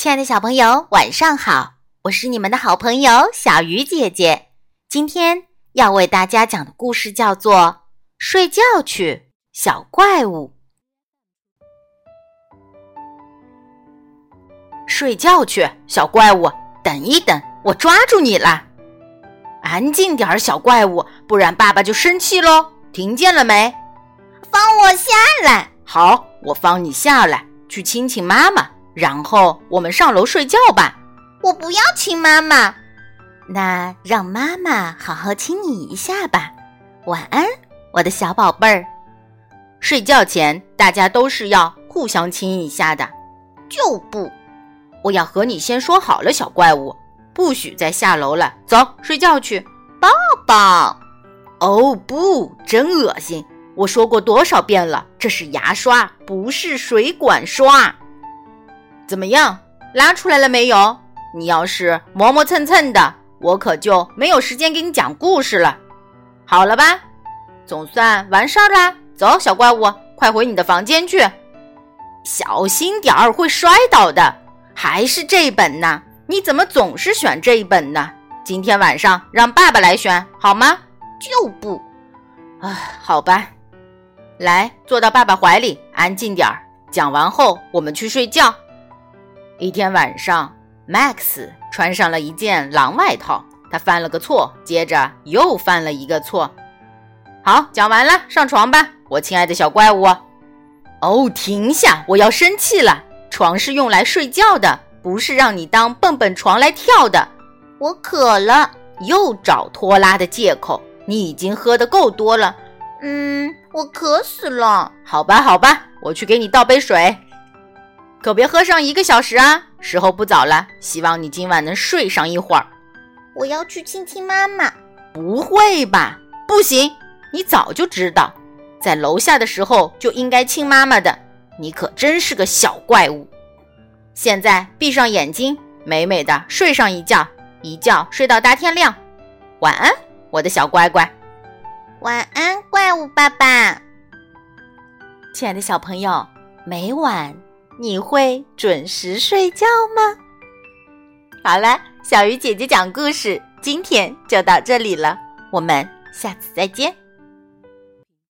亲爱的小朋友，晚上好！我是你们的好朋友小鱼姐姐。今天要为大家讲的故事叫做《睡觉去，小怪物》。睡觉去，小怪物！等一等，我抓住你了！安静点儿，小怪物，不然爸爸就生气喽！听见了没？放我下来！好，我放你下来，去亲亲妈妈。然后我们上楼睡觉吧。我不要亲妈妈，那让妈妈好好亲你一下吧。晚安，我的小宝贝儿。睡觉前大家都是要互相亲一下的。就不，我要和你先说好了，小怪物，不许再下楼了。走，睡觉去。抱抱。哦不，真恶心！我说过多少遍了，这是牙刷，不是水管刷。怎么样，拉出来了没有？你要是磨磨蹭蹭的，我可就没有时间给你讲故事了。好了吧，总算完事儿啦。走，小怪物，快回你的房间去，小心点儿，会摔倒的。还是这本呢？你怎么总是选这一本呢？今天晚上让爸爸来选好吗？就不。啊，好吧，来，坐到爸爸怀里，安静点儿。讲完后，我们去睡觉。一天晚上，Max 穿上了一件狼外套，他犯了个错，接着又犯了一个错。好，讲完了，上床吧，我亲爱的小怪物。哦，停下！我要生气了。床是用来睡觉的，不是让你当蹦蹦床来跳的。我渴了，又找拖拉的借口。你已经喝得够多了。嗯，我渴死了。好吧，好吧，我去给你倒杯水。可别喝上一个小时啊！时候不早了，希望你今晚能睡上一会儿。我要去亲亲妈妈。不会吧？不行！你早就知道，在楼下的时候就应该亲妈妈的。你可真是个小怪物！现在闭上眼睛，美美的睡上一觉，一觉睡到大天亮。晚安，我的小乖乖。晚安，怪物爸爸。亲爱的小朋友，每晚。你会准时睡觉吗？好了，小鱼姐姐讲故事，今天就到这里了，我们下次再见。